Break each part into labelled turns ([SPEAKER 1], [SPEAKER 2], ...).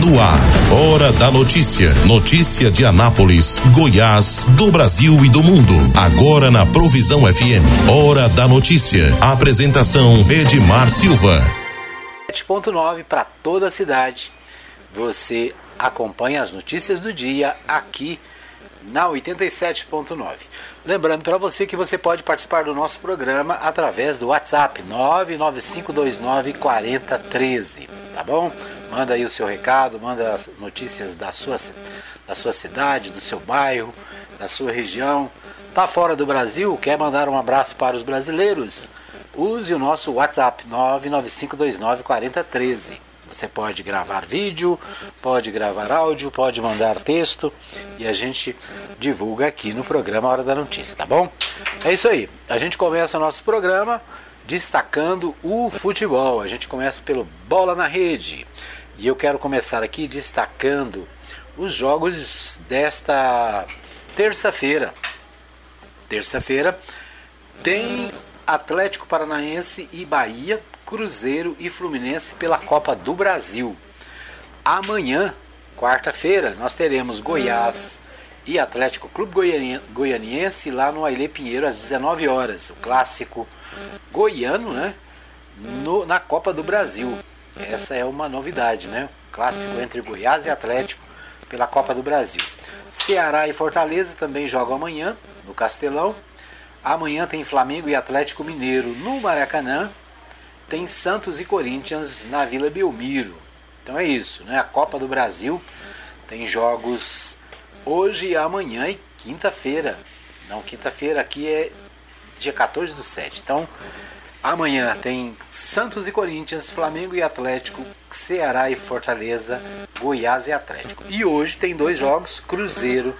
[SPEAKER 1] No ar, Hora da Notícia. Notícia de Anápolis, Goiás, do Brasil e do mundo. Agora na Provisão FM. Hora da Notícia. Apresentação Edmar Silva.
[SPEAKER 2] 7.9 para toda a cidade. Você acompanha as notícias do dia aqui na 87.9. Lembrando para você que você pode participar do nosso programa através do WhatsApp 995294013, tá bom? Manda aí o seu recado, manda notícias da sua, da sua cidade, do seu bairro, da sua região. Tá fora do Brasil? Quer mandar um abraço para os brasileiros? Use o nosso WhatsApp 995294013. Você pode gravar vídeo, pode gravar áudio, pode mandar texto e a gente divulga aqui no programa Hora da Notícia, tá bom? É isso aí. A gente começa o nosso programa destacando o futebol. A gente começa pelo Bola na Rede. E eu quero começar aqui destacando os jogos desta terça-feira. Terça-feira tem Atlético Paranaense e Bahia Cruzeiro e Fluminense pela Copa do Brasil. Amanhã, quarta-feira, nós teremos Goiás e Atlético Clube Goianiense lá no Ailê Pinheiro às 19 horas. O clássico goiano, né? No, na Copa do Brasil. Essa é uma novidade, né? Clássico entre Goiás e Atlético pela Copa do Brasil. Ceará e Fortaleza também jogam amanhã no Castelão. Amanhã tem Flamengo e Atlético Mineiro no Maracanã tem Santos e Corinthians na Vila Belmiro. Então é isso, né? A Copa do Brasil tem jogos hoje amanhã e quinta-feira. Não, quinta-feira aqui é dia 14 do 7. Então, amanhã tem Santos e Corinthians, Flamengo e Atlético, Ceará e Fortaleza, Goiás e Atlético. E hoje tem dois jogos, Cruzeiro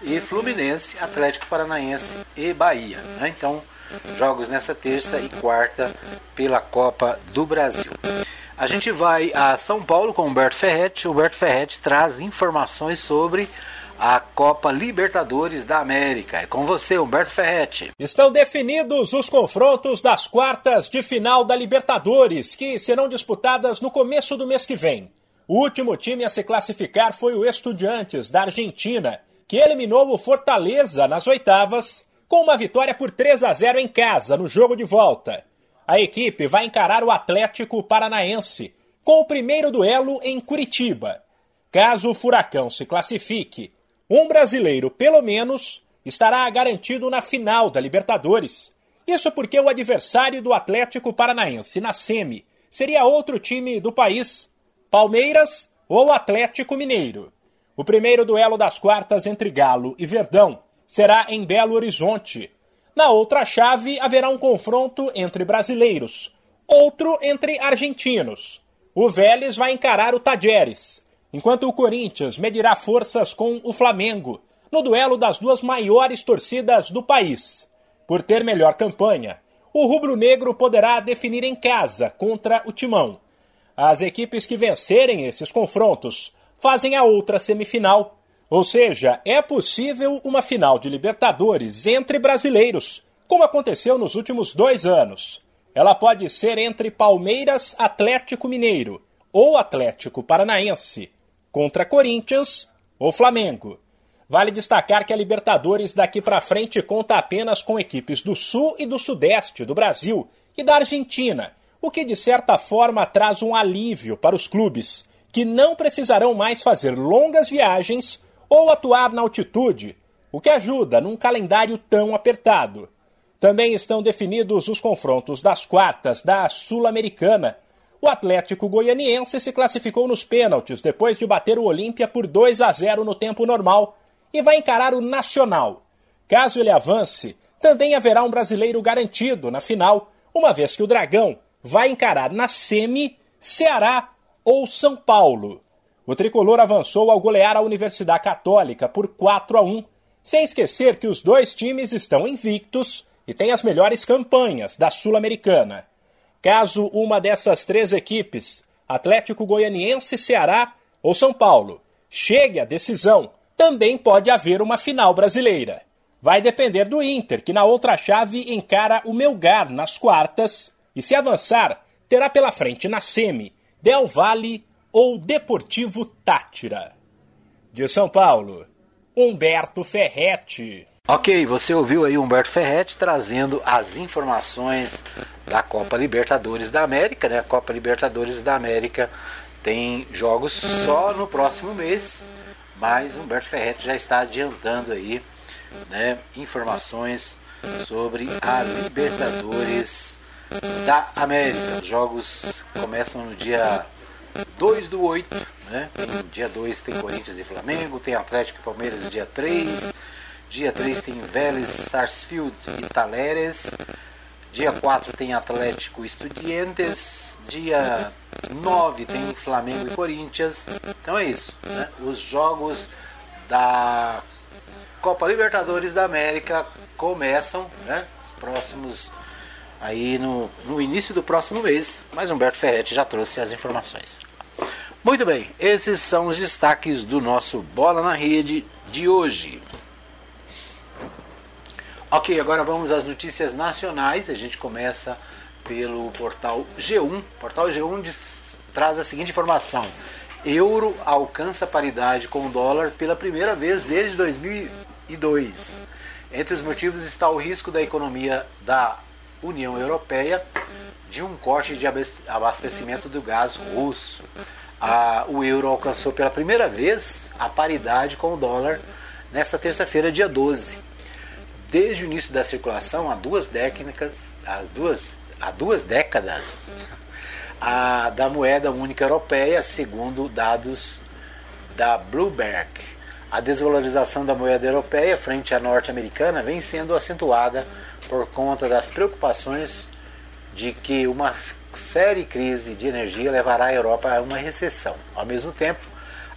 [SPEAKER 2] e Fluminense, Atlético Paranaense e Bahia. Né? Então, jogos nessa terça e quarta pela Copa do Brasil. A gente vai a São Paulo com Humberto Ferretti. Humberto Ferretti traz informações sobre a Copa Libertadores da América. É com você, Humberto Ferretti.
[SPEAKER 3] Estão definidos os confrontos das quartas de final da Libertadores, que serão disputadas no começo do mês que vem. O último time a se classificar foi o Estudiantes, da Argentina, que eliminou o Fortaleza nas oitavas com uma vitória por 3 a 0 em casa no jogo de volta. A equipe vai encarar o Atlético Paranaense com o primeiro duelo em Curitiba. Caso o Furacão se classifique, um brasileiro, pelo menos, estará garantido na final da Libertadores. Isso porque o adversário do Atlético Paranaense na semi seria outro time do país, Palmeiras ou Atlético Mineiro. O primeiro duelo das quartas entre Galo e Verdão será em Belo Horizonte. Na outra chave haverá um confronto entre brasileiros, outro entre argentinos. O Vélez vai encarar o Tajeres, enquanto o Corinthians medirá forças com o Flamengo, no duelo das duas maiores torcidas do país. Por ter melhor campanha, o rubro-negro poderá definir em casa contra o Timão. As equipes que vencerem esses confrontos fazem a outra semifinal ou seja, é possível uma final de Libertadores entre brasileiros, como aconteceu nos últimos dois anos. Ela pode ser entre Palmeiras, Atlético Mineiro ou Atlético Paranaense, contra Corinthians ou Flamengo. Vale destacar que a Libertadores daqui para frente conta apenas com equipes do Sul e do Sudeste do Brasil e da Argentina, o que de certa forma traz um alívio para os clubes, que não precisarão mais fazer longas viagens ou atuar na altitude, o que ajuda num calendário tão apertado. Também estão definidos os confrontos das quartas da Sul-Americana. O Atlético Goianiense se classificou nos pênaltis depois de bater o Olímpia por 2 a 0 no tempo normal e vai encarar o Nacional. Caso ele avance, também haverá um brasileiro garantido na final, uma vez que o Dragão vai encarar na semi Ceará ou São Paulo. O tricolor avançou ao golear a Universidade Católica por 4 a 1, sem esquecer que os dois times estão invictos e têm as melhores campanhas da Sul-Americana. Caso uma dessas três equipes, Atlético Goianiense, Ceará ou São Paulo, chegue à decisão, também pode haver uma final brasileira. Vai depender do Inter, que na outra chave encara o Melgar nas quartas e, se avançar, terá pela frente na semi Del Valle ou Deportivo Tátira? De São Paulo, Humberto Ferretti.
[SPEAKER 2] Ok, você ouviu aí Humberto Ferretti trazendo as informações da Copa Libertadores da América, né? A Copa Libertadores da América tem jogos só no próximo mês, mas Humberto Ferretti já está adiantando aí, né, informações sobre a Libertadores da América. Os jogos começam no dia 2 do 8, né? Tem, dia 2 tem Corinthians e Flamengo, tem Atlético e Palmeiras dia 3, dia 3 tem Vélez, Sarsfield e Taleres, dia 4 tem Atlético Estudiantes, dia 9 tem Flamengo e Corinthians. Então é isso, né? Os jogos da Copa Libertadores da América começam, né? Os próximos aí no, no início do próximo mês, mas Humberto Ferretti já trouxe as informações. Muito bem, esses são os destaques do nosso Bola na Rede de hoje. Ok, agora vamos às notícias nacionais. A gente começa pelo portal G1. O portal G1 diz, traz a seguinte informação: euro alcança paridade com o dólar pela primeira vez desde 2002. Entre os motivos está o risco da economia da União Europeia de um corte de abastecimento do gás russo. A, o euro alcançou pela primeira vez a paridade com o dólar nesta terça-feira, dia 12. Desde o início da circulação, há duas décadas, as duas, há duas décadas a, da moeda única europeia, segundo dados da Bloomberg. A desvalorização da moeda europeia frente à norte-americana vem sendo acentuada por conta das preocupações de que uma séria crise de energia levará a Europa a uma recessão. Ao mesmo tempo,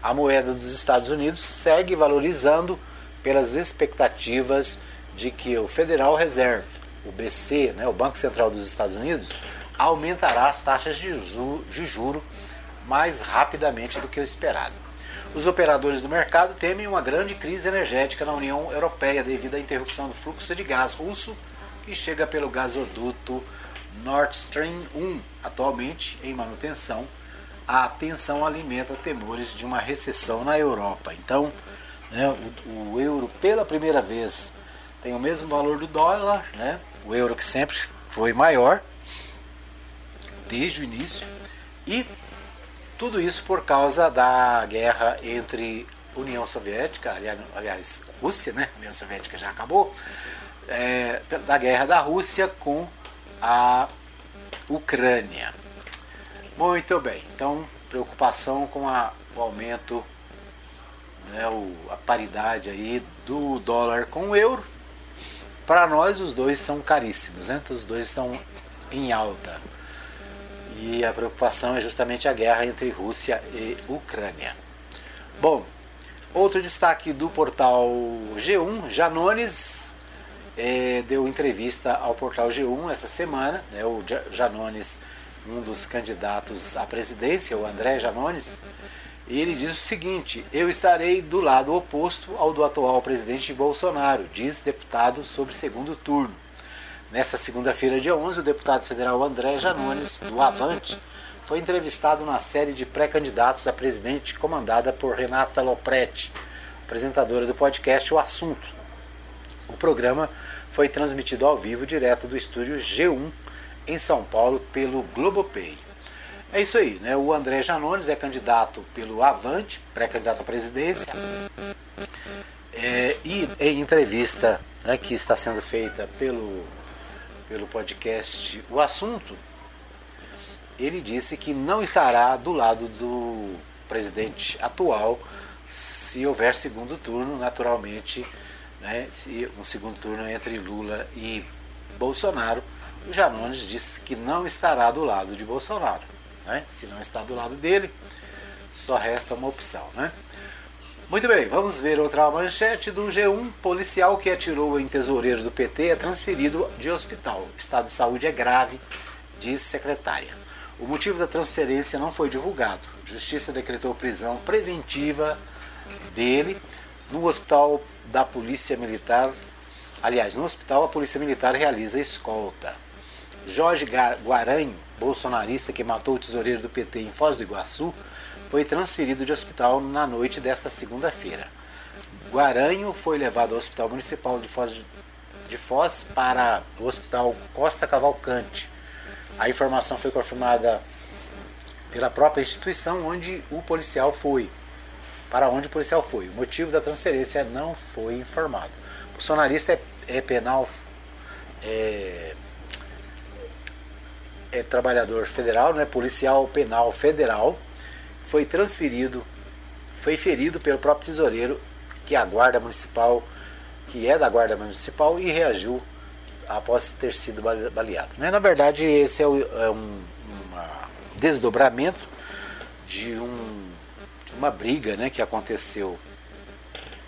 [SPEAKER 2] a moeda dos Estados Unidos segue valorizando pelas expectativas de que o Federal Reserve, o BC, né, o Banco Central dos Estados Unidos, aumentará as taxas de, de juro mais rapidamente do que o esperado. Os operadores do mercado temem uma grande crise energética na União Europeia devido à interrupção do fluxo de gás russo que chega pelo gasoduto Nord Stream 1, atualmente em manutenção. A tensão alimenta temores de uma recessão na Europa. Então, né, o, o, euro, pela primeira vez, tem o mesmo valor do dólar, né, o euro que sempre foi maior desde o início, e tudo isso por causa da guerra entre União Soviética, aliás, Rússia, né? União Soviética já acabou, é, da guerra da Rússia com a Ucrânia. Muito bem, então preocupação com a, o aumento, né, o, a paridade aí do dólar com o euro. Para nós os dois são caríssimos, né? Os dois estão em alta. E a preocupação é justamente a guerra entre Rússia e Ucrânia. Bom, outro destaque do portal G1, Janones é, deu entrevista ao portal G1 essa semana, né, o Janones, um dos candidatos à presidência, o André Janones, e ele diz o seguinte: Eu estarei do lado oposto ao do atual presidente Bolsonaro, diz deputado sobre segundo turno. Nesta segunda-feira, dia 11, o deputado federal André Janones, do Avante, foi entrevistado na série de pré-candidatos a presidente comandada por Renata Lopretti, apresentadora do podcast O Assunto, o programa foi transmitido ao vivo direto do estúdio G1 em São Paulo pelo Globopay. É isso aí, né? O André Janones é candidato pelo Avante, pré-candidato à presidência. É, e em entrevista né, que está sendo feita pelo, pelo podcast O Assunto, ele disse que não estará do lado do presidente atual se houver segundo turno, naturalmente né, um segundo turno entre Lula e Bolsonaro, o Janones disse que não estará do lado de Bolsonaro. Né? Se não está do lado dele, só resta uma opção. Né? Muito bem, vamos ver outra manchete do G1. Policial que atirou em tesoureiro do PT é transferido de hospital. Estado de saúde é grave, diz secretária. O motivo da transferência não foi divulgado. Justiça decretou prisão preventiva dele no hospital da Polícia Militar, aliás, no hospital a Polícia Militar realiza escolta. Jorge Guaranho, bolsonarista que matou o tesoureiro do PT em Foz do Iguaçu, foi transferido de hospital na noite desta segunda-feira. Guaranho foi levado ao Hospital Municipal de Foz, de Foz para o Hospital Costa Cavalcante. A informação foi confirmada pela própria instituição onde o policial foi. Para onde o policial foi. O motivo da transferência não foi informado. O bolsonarista é, é penal, é, é trabalhador federal, né, policial penal federal, foi transferido, foi ferido pelo próprio tesoureiro, que é a guarda municipal, que é da guarda municipal e reagiu após ter sido baleado. Né? Na verdade, esse é, é um, desdobramento de, um, de uma briga né, que aconteceu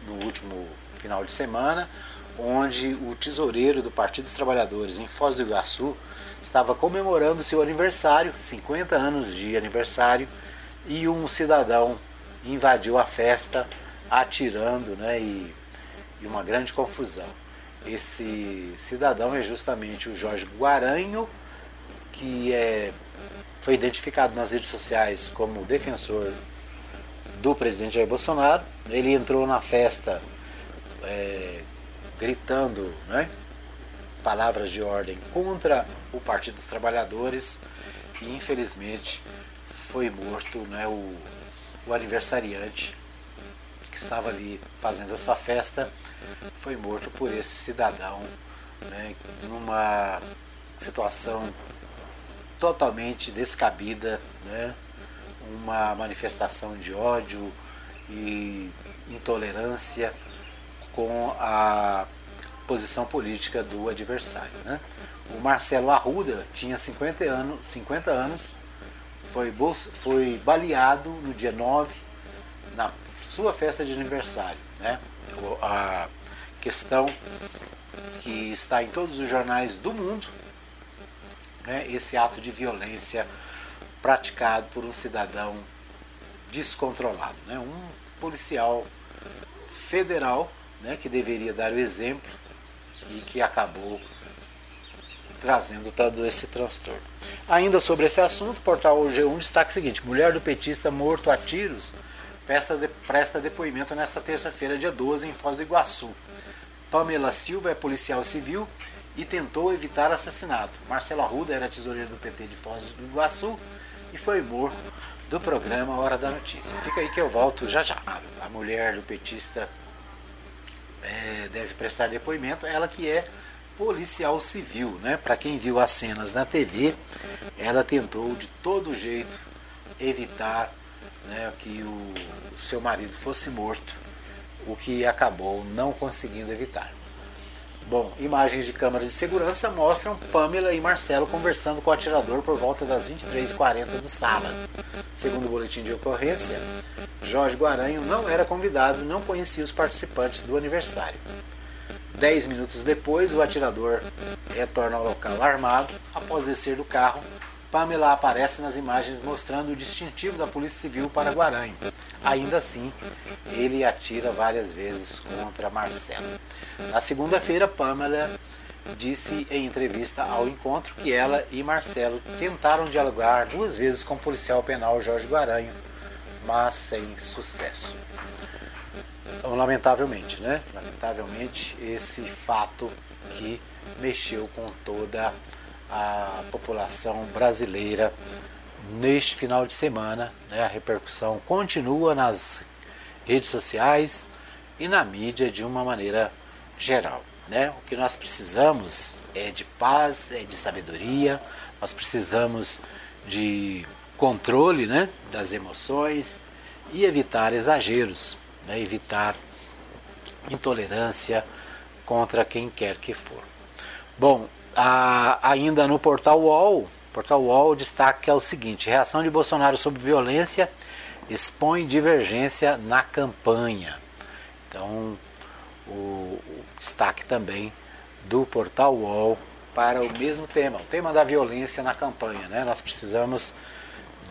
[SPEAKER 2] no último final de semana, onde o tesoureiro do Partido dos Trabalhadores em Foz do Iguaçu estava comemorando seu aniversário, 50 anos de aniversário, e um cidadão invadiu a festa atirando né, e, e uma grande confusão. Esse cidadão é justamente o Jorge Guaranho, que é, foi identificado nas redes sociais como defensor do presidente Jair Bolsonaro. Ele entrou na festa é, gritando né, palavras de ordem contra o Partido dos Trabalhadores. E infelizmente foi morto né, o, o aniversariante que estava ali fazendo essa festa. Foi morto por esse cidadão né, numa situação totalmente descabida, né, uma manifestação de ódio e intolerância com a posição política do adversário. Né? O Marcelo Arruda tinha 50 anos, 50 anos foi, foi baleado no dia 9, na sua festa de aniversário. Né? A questão que está em todos os jornais do mundo, né? esse ato de violência praticado por um cidadão descontrolado. Né? Um policial federal né, que deveria dar o exemplo e que acabou trazendo todo esse transtorno. Ainda sobre esse assunto, o portal G1 destaca o seguinte: mulher do petista morto a tiros presta, de, presta depoimento nesta terça-feira, dia 12, em Foz do Iguaçu. Pamela Silva é policial civil e tentou evitar assassinato. Marcelo Arruda era tesoureiro do PT de Foz do Iguaçu e foi morto do programa Hora da Notícia. Fica aí que eu volto já já. A mulher do petista é, deve prestar depoimento, ela que é policial civil, né? Para quem viu as cenas na TV, ela tentou de todo jeito evitar né, que o, o seu marido fosse morto, o que acabou não conseguindo evitar. Bom, imagens de câmera de segurança mostram Pamela e Marcelo conversando com o atirador por volta das 23h40 do sábado. Segundo o boletim de ocorrência, Jorge Guaranho não era convidado e não conhecia os participantes do aniversário. Dez minutos depois, o atirador retorna ao local armado. Após descer do carro, Pamela aparece nas imagens mostrando o distintivo da Polícia Civil para Guaranho. Ainda assim, ele atira várias vezes contra Marcelo. Na segunda-feira, Pamela disse em entrevista ao encontro que ela e Marcelo tentaram dialogar duas vezes com o policial penal Jorge Guaranho, mas sem sucesso. Então, lamentavelmente, né? Lamentavelmente, esse fato que mexeu com toda a população brasileira neste final de semana. Né? A repercussão continua nas redes sociais e na mídia de uma maneira geral. Né? O que nós precisamos é de paz, é de sabedoria, nós precisamos de controle né, das emoções e evitar exageros né, evitar intolerância contra quem quer que for. Bom, a, ainda no portal UOL, portal UOL destaca o seguinte: reação de Bolsonaro sobre violência expõe divergência na campanha. Então, o, o destaque também do portal UOL para o mesmo tema, o tema da violência na campanha. Né? Nós precisamos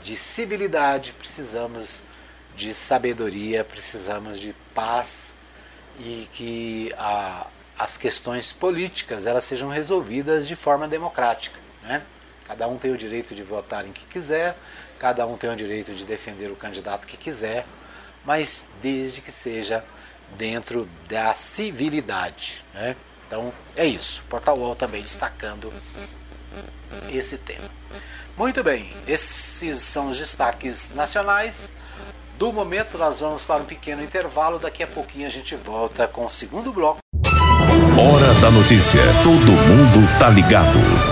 [SPEAKER 2] de civilidade, precisamos de sabedoria, precisamos de paz e que a, as questões políticas elas sejam resolvidas de forma democrática. Né? Cada um tem o direito de votar em que quiser, cada um tem o direito de defender o candidato que quiser, mas desde que seja dentro da civilidade. Né? Então é isso. Portal UOL também destacando esse tema. Muito bem, esses são os destaques nacionais. Do momento, nós vamos para um pequeno intervalo. Daqui a pouquinho a gente volta com o segundo bloco.
[SPEAKER 1] Hora da notícia. Todo mundo tá ligado.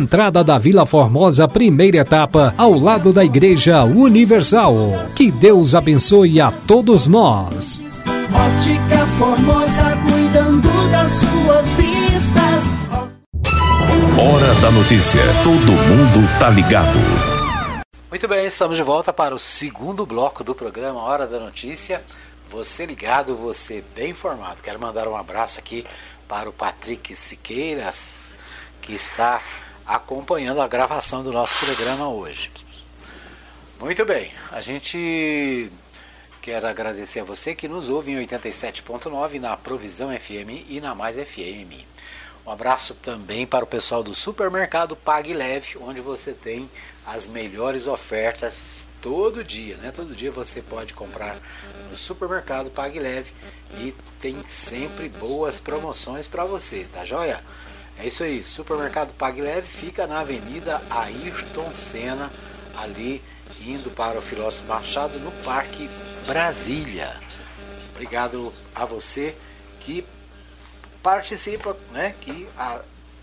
[SPEAKER 4] entrada da Vila Formosa, primeira etapa, ao lado da Igreja Universal. Que Deus abençoe a todos nós.
[SPEAKER 5] Ótica Formosa, cuidando das suas vistas.
[SPEAKER 1] Hora da notícia. Todo mundo tá ligado.
[SPEAKER 2] Muito bem, estamos de volta para o segundo bloco do programa Hora da Notícia. Você ligado, você bem informado. Quero mandar um abraço aqui para o Patrick Siqueiras, que está acompanhando a gravação do nosso programa hoje. Muito bem, a gente quer agradecer a você que nos ouve em 87.9 na Provisão FM e na Mais FM. Um abraço também para o pessoal do supermercado Pague Leve, onde você tem as melhores ofertas todo dia, né? Todo dia você pode comprar no supermercado Pague Leve e tem sempre boas promoções para você, tá joia? É isso aí, Supermercado Pague Leve fica na Avenida Ayrton Senna, ali indo para o Filósofo Machado, no Parque Brasília. Obrigado a você que participa, né, que a,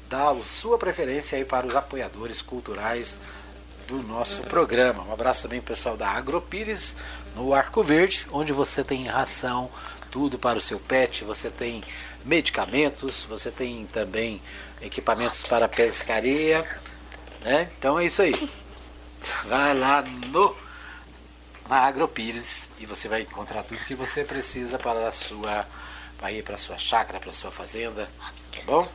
[SPEAKER 2] dá a sua preferência aí para os apoiadores culturais do nosso programa. Um abraço também pro pessoal da Agropires, no Arco Verde, onde você tem ração, tudo para o seu pet, você tem medicamentos, você tem também equipamentos para pescaria, né? Então é isso aí. Vai lá no na Agropires e você vai encontrar tudo que você precisa para a sua para ir para a sua chácara, para a sua fazenda, tá bom?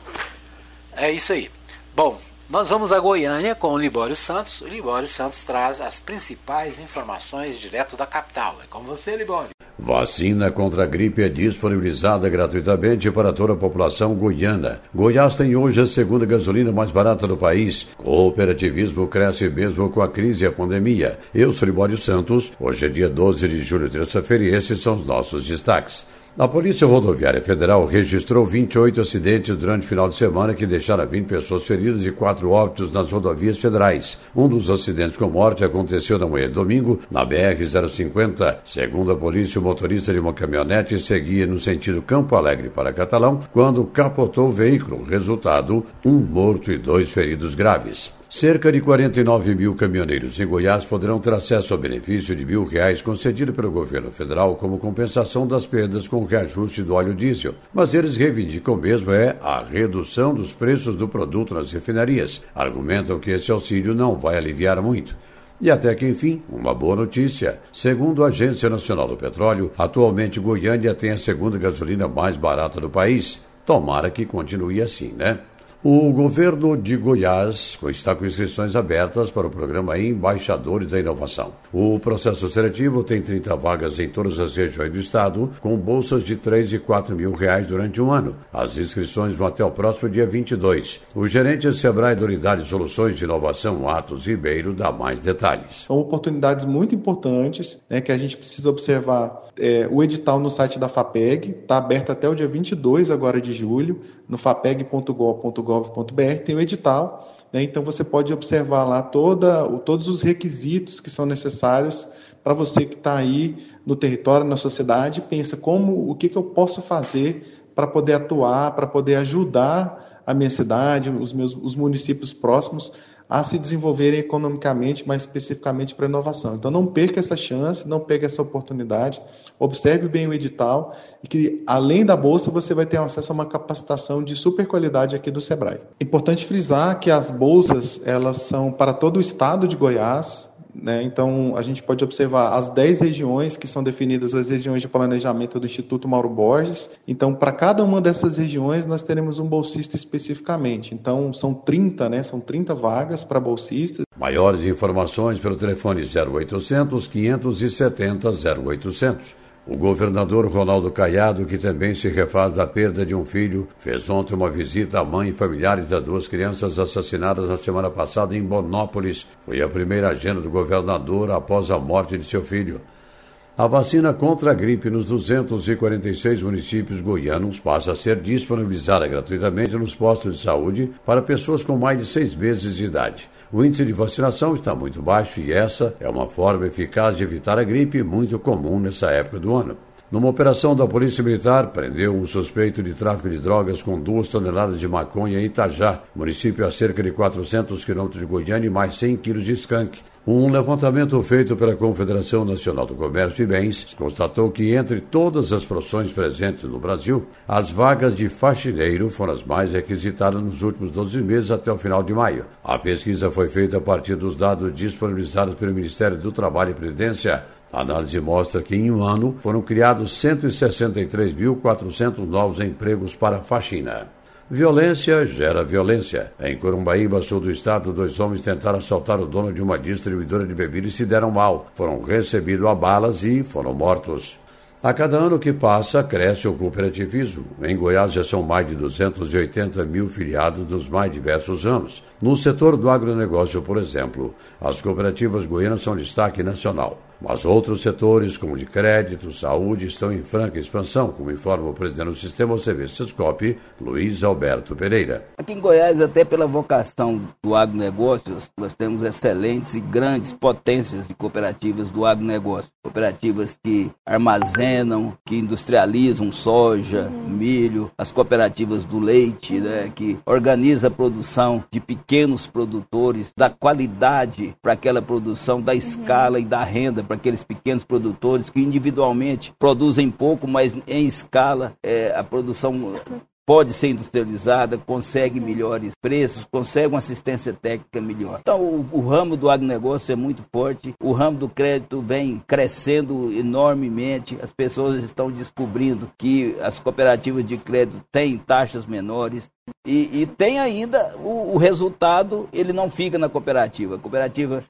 [SPEAKER 2] É isso aí. Bom, nós vamos a Goiânia com o Libório Santos. O Libório Santos traz as principais informações direto da capital. É com você, Libório.
[SPEAKER 6] Vacina contra a gripe é disponibilizada gratuitamente para toda a população goiana. Goiás tem hoje a segunda gasolina mais barata do país. Cooperativismo cresce mesmo com a crise e a pandemia. Eu sou Libório Santos. Hoje é dia 12 de julho, terça-feira, e esses são os nossos destaques. A Polícia Rodoviária Federal registrou 28 acidentes durante o final de semana que deixaram 20 pessoas feridas e 4 óbitos nas rodovias federais. Um dos acidentes com morte aconteceu na manhã de domingo, na BR-050. Segundo a polícia, o motorista de uma caminhonete seguia no sentido Campo Alegre para Catalão quando capotou o veículo. Resultado: um morto e dois feridos graves. Cerca de 49 mil caminhoneiros em Goiás poderão ter acesso ao benefício de mil reais concedido pelo governo federal como compensação das perdas com o reajuste do óleo diesel. Mas eles reivindicam mesmo é a redução dos preços do produto nas refinarias. Argumentam que esse auxílio não vai aliviar muito. E até que, enfim, uma boa notícia. Segundo a Agência Nacional do Petróleo, atualmente Goiânia tem a segunda gasolina mais barata do país. Tomara que continue assim, né? O governo de Goiás está com inscrições abertas para o programa Embaixadores da Inovação. O processo seletivo tem 30 vagas em todas as regiões do estado, com bolsas de 3 e 4 mil reais durante um ano. As inscrições vão até o próximo dia 22. O gerente Sebrae da Unidade de Soluções de Inovação, Atos Ribeiro, dá mais detalhes.
[SPEAKER 7] São oportunidades muito importantes né, que a gente precisa observar. É, o edital no site da FAPEG está aberto até o dia 22 agora de julho, no fapeg.gov.br gov.br tem o edital, né? então você pode observar lá toda, todos os requisitos que são necessários para você que está aí no território, na sociedade, pensa como o que, que eu posso fazer para poder atuar, para poder ajudar a minha cidade, os meus os municípios próximos a se desenvolverem economicamente, mais especificamente para inovação. Então, não perca essa chance, não perca essa oportunidade, observe bem o edital e que, além da bolsa, você vai ter acesso a uma capacitação de super qualidade aqui do Sebrae. Importante frisar que as bolsas elas são para todo o estado de Goiás, né? Então, a gente pode observar as 10 regiões que são definidas as regiões de planejamento do Instituto Mauro Borges. Então, para cada uma dessas regiões, nós teremos um bolsista especificamente. Então, são 30, né? São 30 vagas para bolsistas.
[SPEAKER 6] Maiores informações pelo telefone 0800 570 0800. O governador Ronaldo Caiado, que também se refaz da perda de um filho, fez ontem uma visita à mãe e familiares das duas crianças assassinadas na semana passada em Bonópolis. Foi a primeira agenda do governador após a morte de seu filho. A vacina contra a gripe nos 246 municípios goianos passa a ser disponibilizada gratuitamente nos postos de saúde para pessoas com mais de seis meses de idade. O índice de vacinação está muito baixo e essa é uma forma eficaz de evitar a gripe muito comum nessa época do ano. Numa operação da Polícia Militar, prendeu um suspeito de tráfico de drogas com duas toneladas de maconha em Itajá, município a cerca de 400 quilômetros de Goiânia e mais 100 quilos de skunk. Um levantamento feito pela Confederação Nacional do Comércio e Bens constatou que, entre todas as profissões presentes no Brasil, as vagas de faxineiro foram as mais requisitadas nos últimos 12 meses até o final de maio. A pesquisa foi feita a partir dos dados disponibilizados pelo Ministério do Trabalho e Previdência. A análise mostra que, em um ano, foram criados 163.400 novos empregos para faxina. Violência gera violência. Em Corumbaíba, sul do estado, dois homens tentaram assaltar o dono de uma distribuidora de bebidas e se deram mal. Foram recebidos a balas e foram mortos. A cada ano que passa, cresce o cooperativismo. Em Goiás já são mais de 280 mil filiados dos mais diversos anos. No setor do agronegócio, por exemplo, as cooperativas goianas são destaque nacional. Mas outros setores, como de crédito, saúde, estão em franca expansão, como informa o presidente do sistema OCV Sescop, Luiz Alberto Pereira.
[SPEAKER 8] Aqui em Goiás, até pela vocação do agronegócio, nós temos excelentes e grandes potências de cooperativas do agronegócio. Cooperativas que armazenam, que industrializam soja, milho, as cooperativas do leite, né, que organiza a produção de pequenos produtores, da qualidade para aquela produção, da escala e da renda para aqueles pequenos produtores que individualmente produzem pouco, mas em escala é, a produção pode ser industrializada, consegue melhores preços, consegue uma assistência técnica melhor. Então, o, o, ramo do agronegócio é muito forte, o ramo do crédito vem crescendo enormemente, as pessoas estão descobrindo que as cooperativas de crédito têm taxas menores. E, e tem ainda o, o resultado, ele não fica na cooperativa. A cooperativa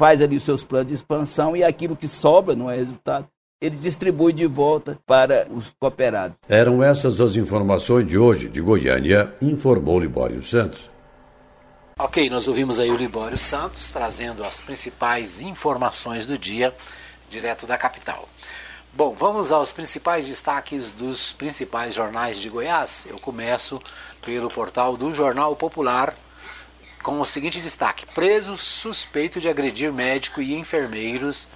[SPEAKER 8] faz ali os seus planos de expansão e aquilo que sobra, não é resultado, ele distribui de volta para os cooperados.
[SPEAKER 6] Eram essas as informações de hoje de Goiânia, informou Libório Santos.
[SPEAKER 2] Ok, nós ouvimos aí o Libório Santos trazendo as principais informações do dia, direto da capital. Bom, vamos aos principais destaques dos principais jornais de Goiás. Eu começo pelo portal do Jornal Popular, com o seguinte destaque: preso suspeito de agredir médico e enfermeiros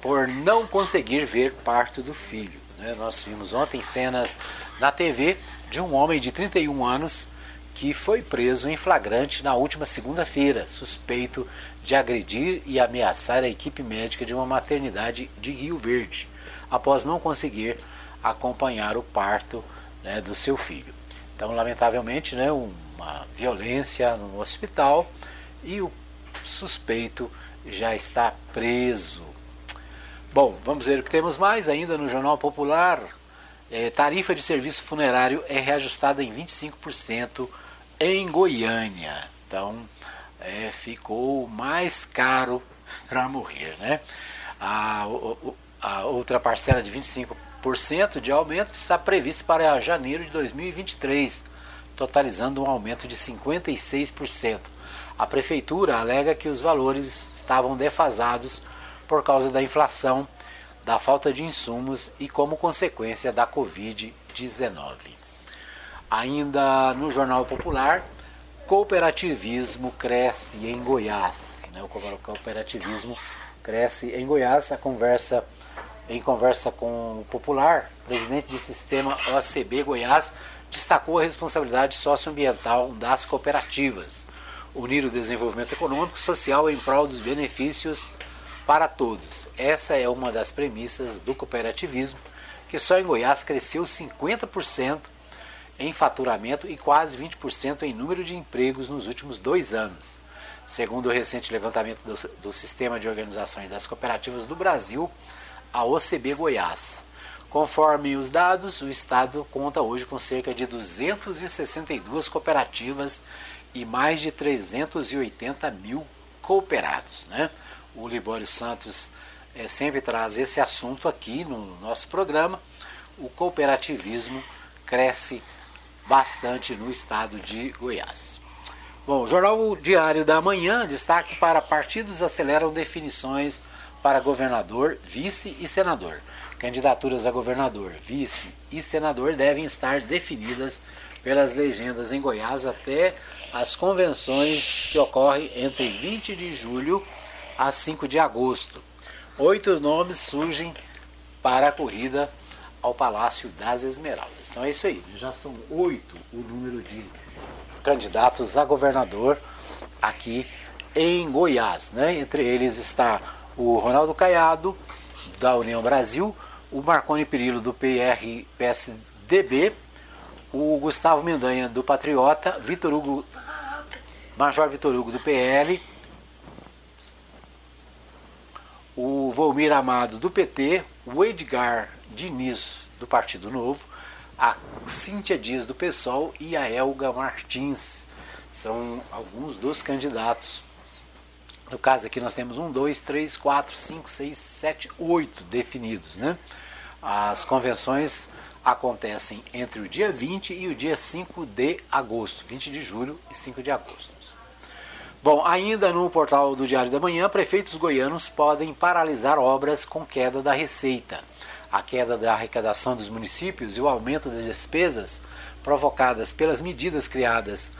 [SPEAKER 2] por não conseguir ver parto do filho. Né? Nós vimos ontem cenas na TV de um homem de 31 anos que foi preso em flagrante na última segunda-feira, suspeito de agredir e ameaçar a equipe médica de uma maternidade de Rio Verde, após não conseguir acompanhar o parto né, do seu filho. Então, lamentavelmente, né, um uma violência no hospital e o suspeito já está preso. Bom, vamos ver o que temos mais ainda no Jornal Popular. É, tarifa de serviço funerário é reajustada em 25% em Goiânia. Então, é, ficou mais caro para morrer, né? A, a outra parcela de 25% de aumento está prevista para janeiro de 2023, totalizando um aumento de 56%. A prefeitura alega que os valores estavam defasados por causa da inflação, da falta de insumos e como consequência da Covid-19. Ainda no Jornal Popular, cooperativismo cresce em Goiás. Né? O cooperativismo cresce em Goiás. A conversa, em conversa com o Popular, presidente do sistema OCB Goiás destacou a responsabilidade socioambiental das cooperativas, unir o desenvolvimento econômico e social em prol dos benefícios para todos. Essa é uma das premissas do cooperativismo, que só em Goiás cresceu 50% em faturamento e quase 20% em número de empregos nos últimos dois anos. Segundo o recente levantamento do, do Sistema de Organizações das Cooperativas do Brasil, a OCB Goiás. Conforme os dados, o Estado conta hoje com cerca de 262 cooperativas e mais de 380 mil cooperados. Né? O Libório Santos é, sempre traz esse assunto aqui no nosso programa. O cooperativismo cresce bastante no estado de Goiás. Bom, Jornal Diário da Manhã, destaque para partidos aceleram definições para governador, vice e senador. Candidaturas a governador, vice e senador devem estar definidas pelas legendas em Goiás até as convenções que ocorrem entre 20 de julho a 5 de agosto. Oito nomes surgem para a corrida ao Palácio das Esmeraldas. Então é isso aí, já são oito o número de candidatos a governador aqui em Goiás. Né? Entre eles está o Ronaldo Caiado, da União Brasil, o Marconi Perillo, do PR PSDB, o Gustavo Mendanha, do Patriota, Vitor Hugo, Major Vitor Hugo, do PL, o Volmir Amado, do PT, o Edgar Diniz, do Partido Novo, a Cíntia Dias, do PSOL e a Elga Martins. São alguns dos candidatos. No caso aqui nós temos um, dois, três, quatro, cinco, seis, sete, oito definidos. Né? As convenções acontecem entre o dia 20 e o dia 5 de agosto, 20 de julho e 5 de agosto. Bom, ainda no portal do Diário da Manhã, prefeitos goianos podem paralisar obras com queda da receita a queda da arrecadação dos municípios e o aumento das despesas provocadas pelas medidas criadas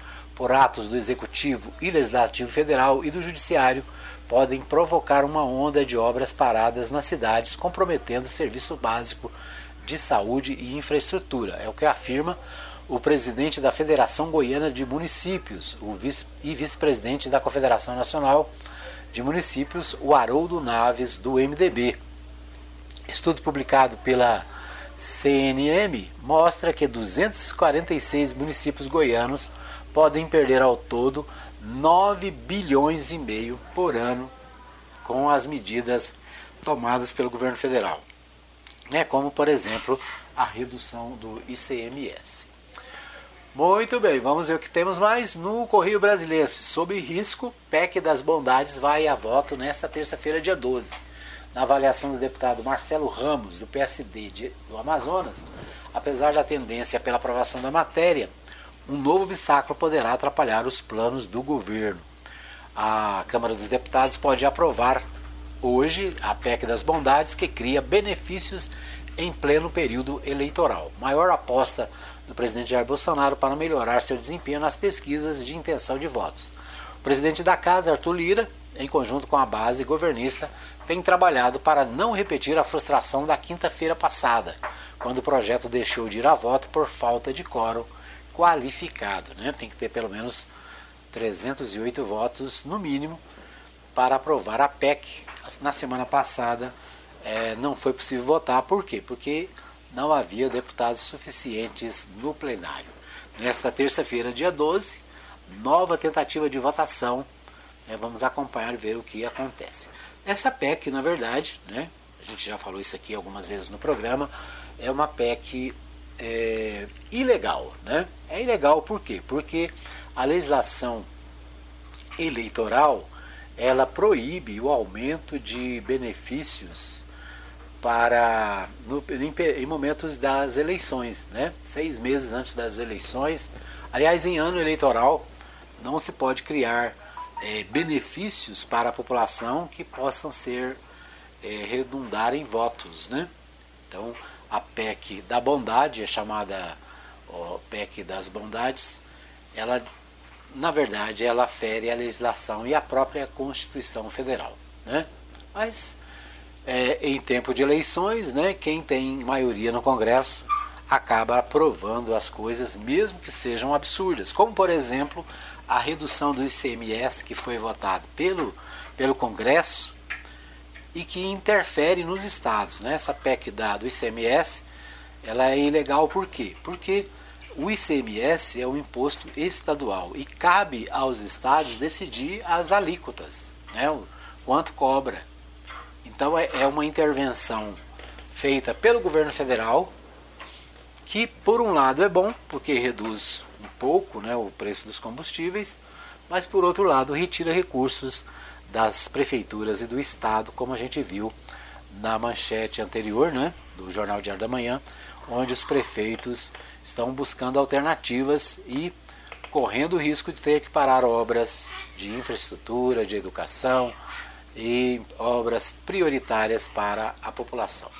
[SPEAKER 2] por atos do Executivo e Legislativo Federal e do Judiciário podem provocar uma onda de obras paradas nas cidades, comprometendo o serviço básico de saúde e infraestrutura. É o que afirma o presidente da Federação Goiana de Municípios o vice, e vice-presidente da Confederação Nacional de Municípios, o Haroldo Naves, do MDB. Estudo publicado pela CNM mostra que 246 municípios goianos podem perder ao todo 9 bilhões e meio por ano com as medidas tomadas pelo governo federal, né, como por exemplo a redução do ICMS. Muito bem, vamos ver o que temos mais no Correio Brasileiro. Sob risco, PEC das bondades vai a voto nesta terça-feira, dia 12 na avaliação do deputado Marcelo Ramos, do PSD de, do Amazonas, apesar da tendência pela aprovação da matéria, um novo obstáculo poderá atrapalhar os planos do governo. A Câmara dos Deputados pode aprovar hoje a PEC das Bondades, que cria benefícios em pleno período eleitoral. Maior aposta do presidente Jair Bolsonaro para melhorar seu desempenho nas pesquisas de intenção de votos. O presidente da Casa, Arthur Lira, em conjunto com a base governista, tem trabalhado para não repetir a frustração da quinta-feira passada, quando o projeto deixou de ir a voto por falta de quórum qualificado. Né? Tem que ter pelo menos 308 votos, no mínimo, para aprovar a PEC. Na semana passada é, não foi possível votar, por quê? Porque não havia deputados suficientes no plenário. Nesta terça-feira, dia 12, nova tentativa de votação é, vamos acompanhar e ver o que acontece. Essa PEC, na verdade, né, a gente já falou isso aqui algumas vezes no programa, é uma PEC é, ilegal. Né? É ilegal por quê? Porque a legislação eleitoral ela proíbe o aumento de benefícios para no, em, em, momentos das eleições, né? Seis meses antes das eleições. Aliás, em ano eleitoral não se pode criar é, benefícios para a população que possam ser é, redundar em votos, né? Então, a PEC da bondade é chamada ó, PEC das bondades. Ela, na verdade, ela fere a legislação e a própria Constituição Federal, né? Mas é, em tempo de eleições, né, quem tem maioria no Congresso acaba aprovando as coisas, mesmo que sejam absurdas, como por exemplo a redução do ICMS que foi votado pelo, pelo Congresso e que interfere nos estados. Né? Essa PEC da, do ICMS ela é ilegal por quê? Porque o ICMS é um imposto estadual e cabe aos estados decidir as alíquotas, né? o quanto cobra. Então é, é uma intervenção feita pelo governo federal que por um lado é bom porque reduz um pouco né, o preço dos combustíveis, mas por outro lado retira recursos das prefeituras e do estado, como a gente viu na manchete anterior né, do Jornal Diário da Manhã, onde os prefeitos estão buscando alternativas e correndo o risco de ter que parar obras de infraestrutura, de educação e obras prioritárias para a população.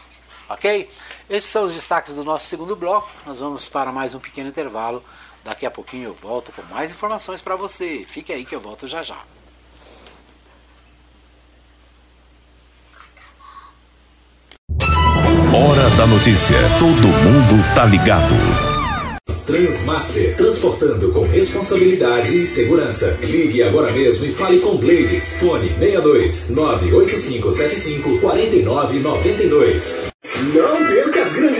[SPEAKER 2] Ok? Esses são os destaques do nosso segundo bloco. Nós vamos para mais um pequeno intervalo. Daqui a pouquinho eu volto com mais informações para você. Fique aí que eu volto já já.
[SPEAKER 1] Notícia. Todo mundo tá ligado.
[SPEAKER 9] Transmaster, transportando com responsabilidade e segurança. Ligue agora mesmo e fale com Blades. Fone 62 98575 4992.
[SPEAKER 10] Não perca as grandes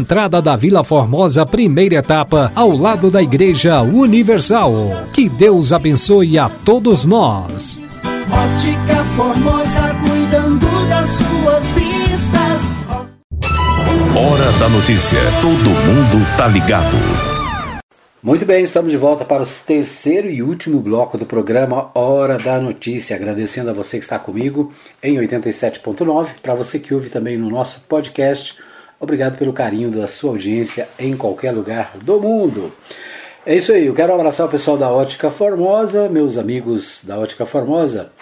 [SPEAKER 4] entrada da Vila Formosa, primeira etapa, ao lado da Igreja Universal. Que Deus abençoe a todos nós.
[SPEAKER 5] Ótica Formosa, cuidando das suas vistas.
[SPEAKER 1] Hora da notícia. Todo mundo tá ligado.
[SPEAKER 2] Muito bem, estamos de volta para o terceiro e último bloco do programa Hora da Notícia. Agradecendo a você que está comigo em 87.9, para você que ouve também no nosso podcast. Obrigado pelo carinho da sua audiência em qualquer lugar do mundo. É isso aí, eu quero abraçar o pessoal da Ótica Formosa, meus amigos da Ótica Formosa,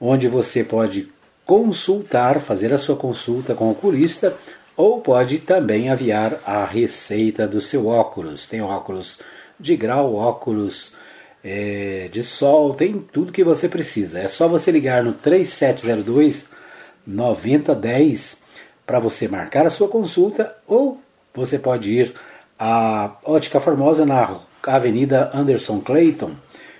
[SPEAKER 2] onde você pode consultar, fazer a sua consulta com o oculista ou pode também aviar a receita do seu óculos. Tem óculos de grau, óculos é, de sol, tem tudo que você precisa. É só você ligar no 3702 9010 para você marcar a sua consulta ou você pode ir à Ótica Formosa na Avenida Anderson Clayton,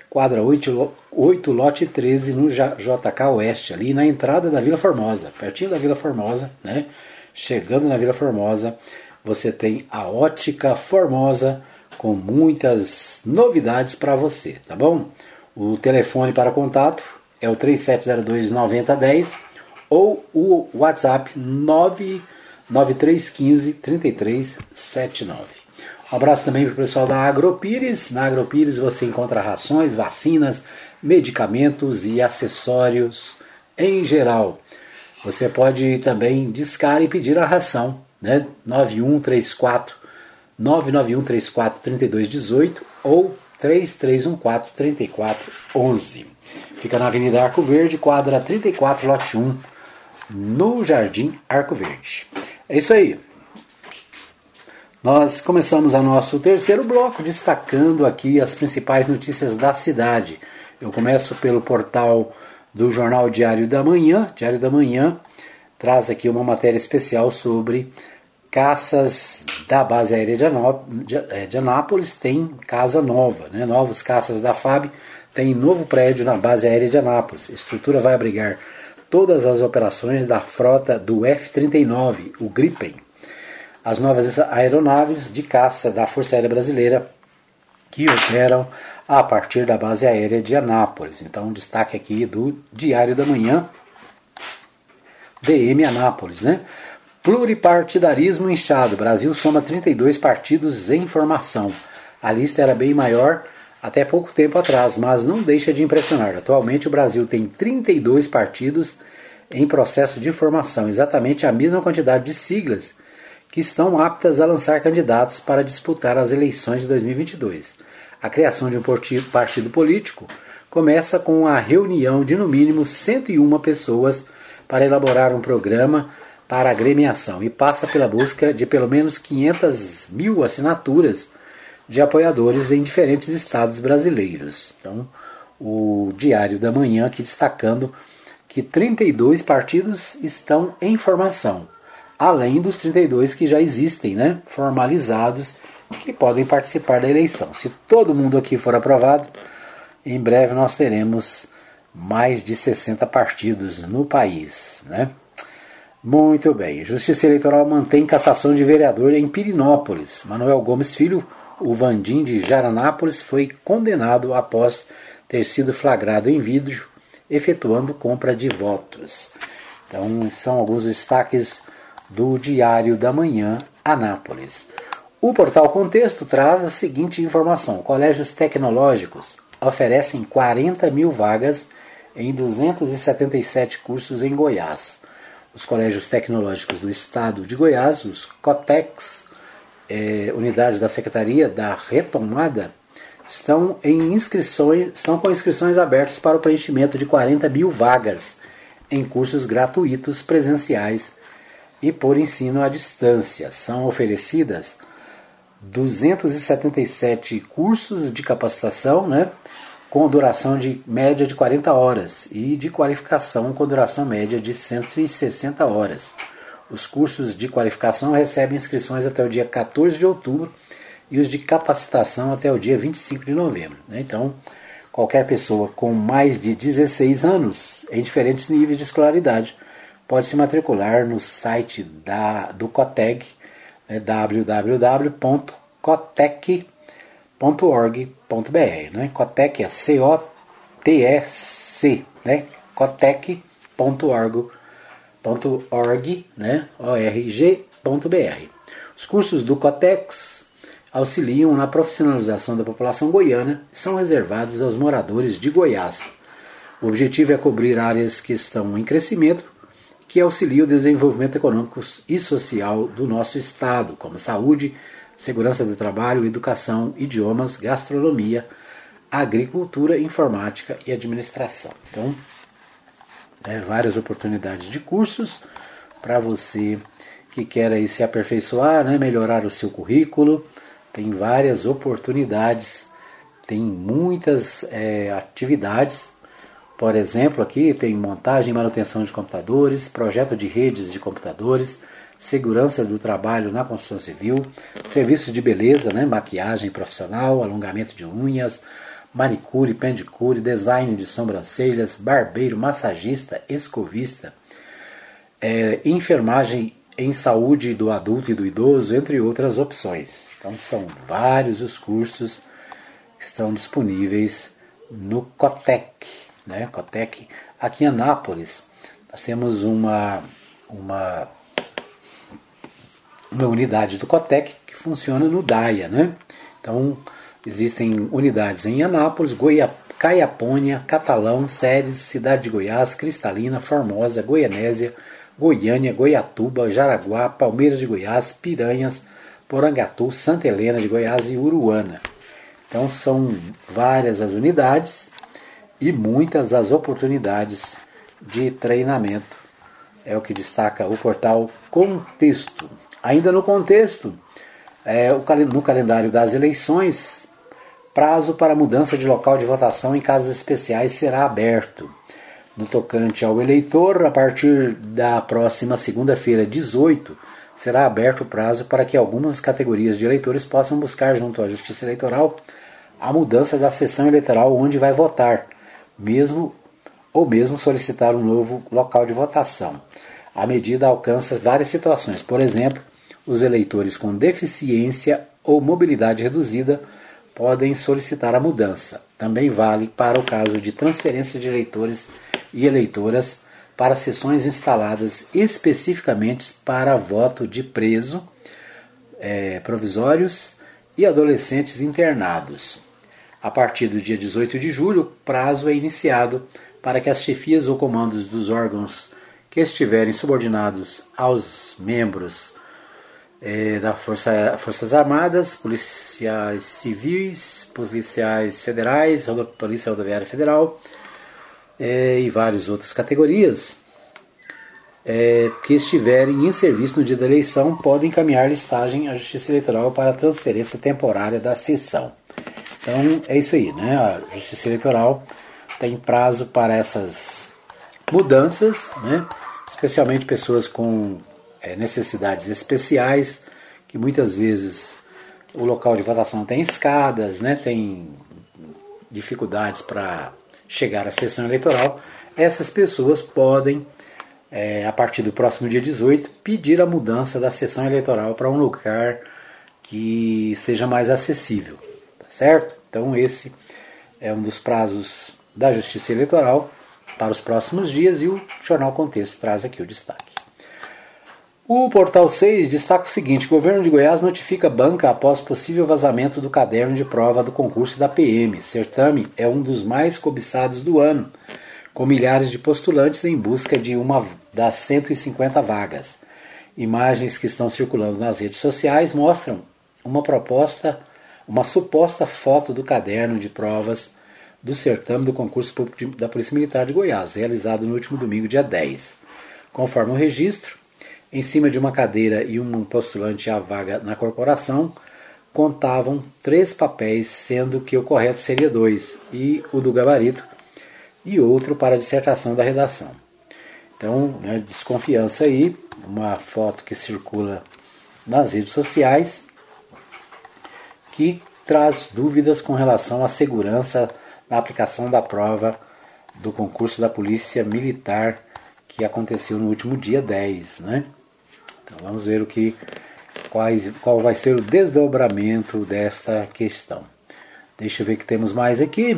[SPEAKER 2] quadra 8, 8 lote 13 no JK Oeste, ali na entrada da Vila Formosa, pertinho da Vila Formosa, né? Chegando na Vila Formosa, você tem a Ótica Formosa com muitas novidades para você, tá bom? O telefone para contato é o 3702 9010 ou o WhatsApp 99315 3379. Um abraço também para o pessoal da Agropires. Na Agropires você encontra rações, vacinas, medicamentos e acessórios em geral. Você pode também discar e pedir a ração, né? 9134 99134 3218 ou 3314-3411. Fica na Avenida Arco Verde, quadra 34, lote 1, no Jardim Arco Verde. É isso aí. Nós começamos a nosso terceiro bloco destacando aqui as principais notícias da cidade. Eu começo pelo portal do Jornal Diário da Manhã. Diário da Manhã traz aqui uma matéria especial sobre caças da base aérea de Anápolis. Tem casa nova, né? novos caças da FAB. Tem novo prédio na base aérea de Anápolis. A estrutura vai abrigar todas as operações da frota do F-39, o Gripen. As novas aeronaves de caça da Força Aérea Brasileira que operam a partir da base aérea de Anápolis. Então, destaque aqui do Diário da Manhã, DM Anápolis, né? Pluripartidarismo inchado. Brasil soma 32 partidos em formação. A lista era bem maior até pouco tempo atrás, mas não deixa de impressionar. Atualmente o Brasil tem 32 partidos em processo de formação, exatamente a mesma quantidade de siglas que estão aptas a lançar candidatos para disputar as eleições de 2022. A criação de um partido político começa com a reunião de no mínimo 101 pessoas para elaborar um programa para a agremiação e passa pela busca de pelo menos 500 mil assinaturas de apoiadores em diferentes estados brasileiros. Então, o Diário da Manhã aqui destacando que 32 partidos estão em formação, além dos 32 que já existem, né, formalizados, que podem participar da eleição. Se todo mundo aqui for aprovado, em breve nós teremos mais de 60 partidos no país, né? Muito bem. Justiça Eleitoral mantém cassação de vereador em Pirinópolis. Manuel Gomes Filho o Vandim de Jaranápolis foi condenado após ter sido flagrado em vídeo efetuando compra de votos. Então, são alguns destaques do Diário da Manhã, Anápolis. O portal Contexto traz a seguinte informação: colégios tecnológicos oferecem 40 mil vagas em 277 cursos em Goiás. Os colégios tecnológicos do estado de Goiás, os COTEX, é, unidades da Secretaria da Retomada estão, em inscrições, estão com inscrições abertas para o preenchimento de 40 mil vagas em cursos gratuitos presenciais e por ensino à distância. São oferecidas 277 cursos de capacitação, né, com duração de média de 40 horas e de qualificação com duração média de 160 horas. Os cursos de qualificação recebem inscrições até o dia 14 de outubro e os de capacitação até o dia 25 de novembro. Né? Então, qualquer pessoa com mais de 16 anos, em diferentes níveis de escolaridade, pode se matricular no site da, do COTEG, né? www.cotec.org.br. Né? COTEC é C-O-T-E-C, né? cotec.org.br org, né, org.br. Os cursos do Cotex auxiliam na profissionalização da população goiana e são reservados aos moradores de Goiás. O objetivo é cobrir áreas que estão em crescimento, que auxiliam o desenvolvimento econômico e social do nosso estado, como saúde, segurança do trabalho, educação, idiomas, gastronomia, agricultura, informática e administração. Então, né, várias oportunidades de cursos para você que quer aí se aperfeiçoar, né, melhorar o seu currículo. Tem várias oportunidades, tem muitas é, atividades. Por exemplo, aqui tem montagem e manutenção de computadores, projeto de redes de computadores, segurança do trabalho na construção civil, serviços de beleza, né, maquiagem profissional, alongamento de unhas, manicure, pedicure, design de sobrancelhas, barbeiro, massagista, escovista, é, enfermagem em saúde do adulto e do idoso, entre outras opções. Então são vários os cursos que estão disponíveis no Cotec, né? Cotec aqui em Anápolis. Nós temos uma uma uma unidade do Cotec que funciona no DAIA, né? Então Existem unidades em Anápolis, Goiá, Caiapônia, Catalão, Séries, Cidade de Goiás, Cristalina, Formosa, Goianésia, Goiânia, Goiatuba, Jaraguá, Palmeiras de Goiás, Piranhas, Porangatu, Santa Helena de Goiás e Uruana. Então são várias as unidades e muitas as oportunidades de treinamento. É o que destaca o portal Contexto. Ainda no contexto, é, no calendário das eleições, prazo para mudança de local de votação em casos especiais será aberto. No tocante ao eleitor, a partir da próxima segunda-feira, 18, será aberto o prazo para que algumas categorias de eleitores possam buscar junto à Justiça Eleitoral a mudança da sessão eleitoral onde vai votar, mesmo ou mesmo solicitar um novo local de votação. A medida alcança várias situações, por exemplo, os eleitores com deficiência ou mobilidade reduzida podem solicitar a mudança. Também vale para o caso de transferência de eleitores e eleitoras para sessões instaladas especificamente para voto de preso, é, provisórios e adolescentes internados. A partir do dia 18 de julho, o prazo é iniciado para que as chefias ou comandos dos órgãos que estiverem subordinados aos membros é, da Força, Forças Armadas, policiais civis, policiais federais, Polícia Rodoviária Federal é, e várias outras categorias é, que estiverem em serviço no dia da eleição podem encaminhar listagem à Justiça Eleitoral para transferência temporária da sessão. Então é isso aí, né? A Justiça Eleitoral tem prazo para essas mudanças, né? especialmente pessoas com é, necessidades especiais, que muitas vezes o local de votação tem escadas, né, tem dificuldades para chegar à sessão eleitoral, essas pessoas podem, é, a partir do próximo dia 18, pedir a mudança da sessão eleitoral para um lugar que seja mais acessível, tá certo? Então esse é um dos prazos da Justiça Eleitoral para os próximos dias e o Jornal Contexto traz aqui o destaque. O Portal 6 destaca o seguinte: o governo de Goiás notifica banca após possível vazamento do caderno de prova do concurso da PM. Certame é um dos mais cobiçados do ano, com milhares de postulantes em busca de uma das 150 vagas. Imagens que estão circulando nas redes sociais mostram uma proposta, uma suposta foto do caderno de provas do certame do concurso público da Polícia Militar de Goiás, realizado no último domingo, dia 10. Conforme o registro, em cima de uma cadeira e um postulante à vaga na corporação, contavam três papéis, sendo que o correto seria dois, e o do gabarito, e outro para a dissertação da redação. Então, né, desconfiança aí, uma foto que circula nas redes sociais, que traz dúvidas com relação à segurança na aplicação da prova do concurso da Polícia Militar que aconteceu no último dia 10, né? Então vamos ver o que quais, qual vai ser o desdobramento desta questão. Deixa eu ver que temos mais aqui.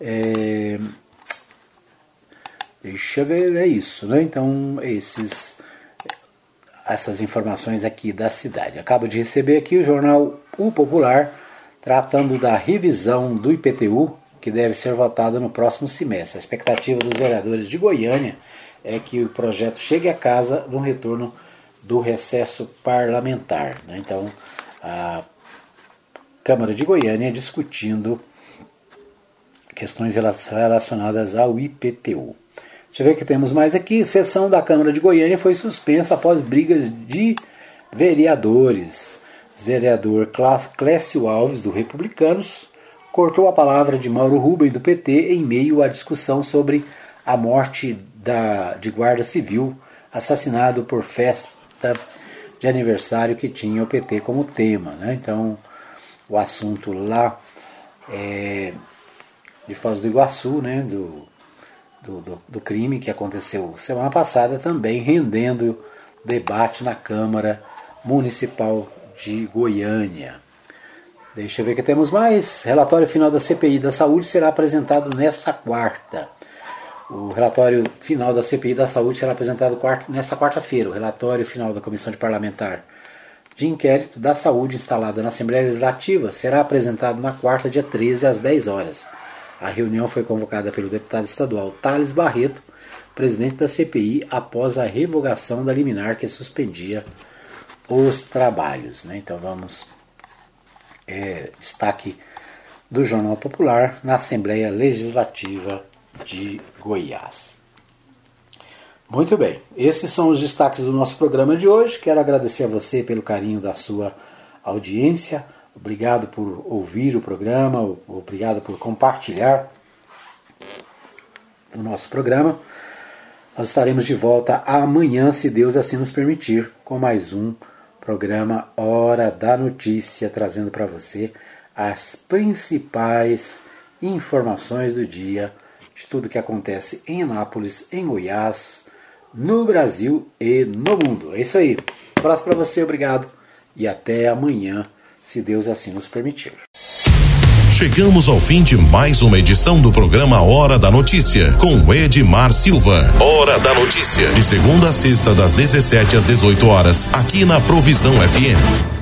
[SPEAKER 2] É, deixa eu ver, é isso, né? Então esses essas informações aqui da cidade. Acabo de receber aqui o jornal O Popular tratando da revisão do IPTU que deve ser votada no próximo semestre. A expectativa dos vereadores de Goiânia é que o projeto chegue a casa no retorno do recesso parlamentar. Né? Então, a Câmara de Goiânia discutindo questões relacionadas ao IPTU. Deixa eu ver o que temos mais aqui. Sessão da Câmara de Goiânia foi suspensa após brigas de vereadores. O vereador Clécio Alves, do Republicanos, cortou a palavra de Mauro Rubem, do PT, em meio à discussão sobre a morte da, de guarda civil assassinado por festa de aniversário que tinha o PT como tema. Né? Então, o assunto lá é, de Foz do Iguaçu, né? do, do, do, do crime que aconteceu semana passada, também rendendo debate na Câmara Municipal de Goiânia. Deixa eu ver que temos mais. Relatório final da CPI da Saúde será apresentado nesta quarta. O relatório final da CPI da Saúde será apresentado nesta quarta-feira. O relatório final da Comissão de Parlamentar de Inquérito da Saúde instalada na Assembleia Legislativa será apresentado na quarta, dia 13, às 10 horas. A reunião foi convocada pelo deputado estadual Thales Barreto, presidente da CPI, após a revogação da liminar que suspendia os trabalhos. Né? Então vamos. É, destaque do Jornal Popular na Assembleia Legislativa de Goiás. Muito bem, esses são os destaques do nosso programa de hoje. Quero agradecer a você pelo carinho da sua audiência. Obrigado por ouvir o programa, obrigado por compartilhar o nosso programa. Nós estaremos de volta amanhã, se Deus assim nos permitir, com mais um programa Hora da Notícia, trazendo para você as principais informações do dia de tudo que acontece em Anápolis, em Goiás, no Brasil e no mundo. É isso aí. Abraço para você, obrigado e até amanhã, se Deus assim nos permitir.
[SPEAKER 6] Chegamos ao fim de mais uma edição do programa Hora da Notícia, com Edmar Silva. Hora da Notícia, de segunda a sexta, das 17 às 18 horas, aqui na Provisão FM.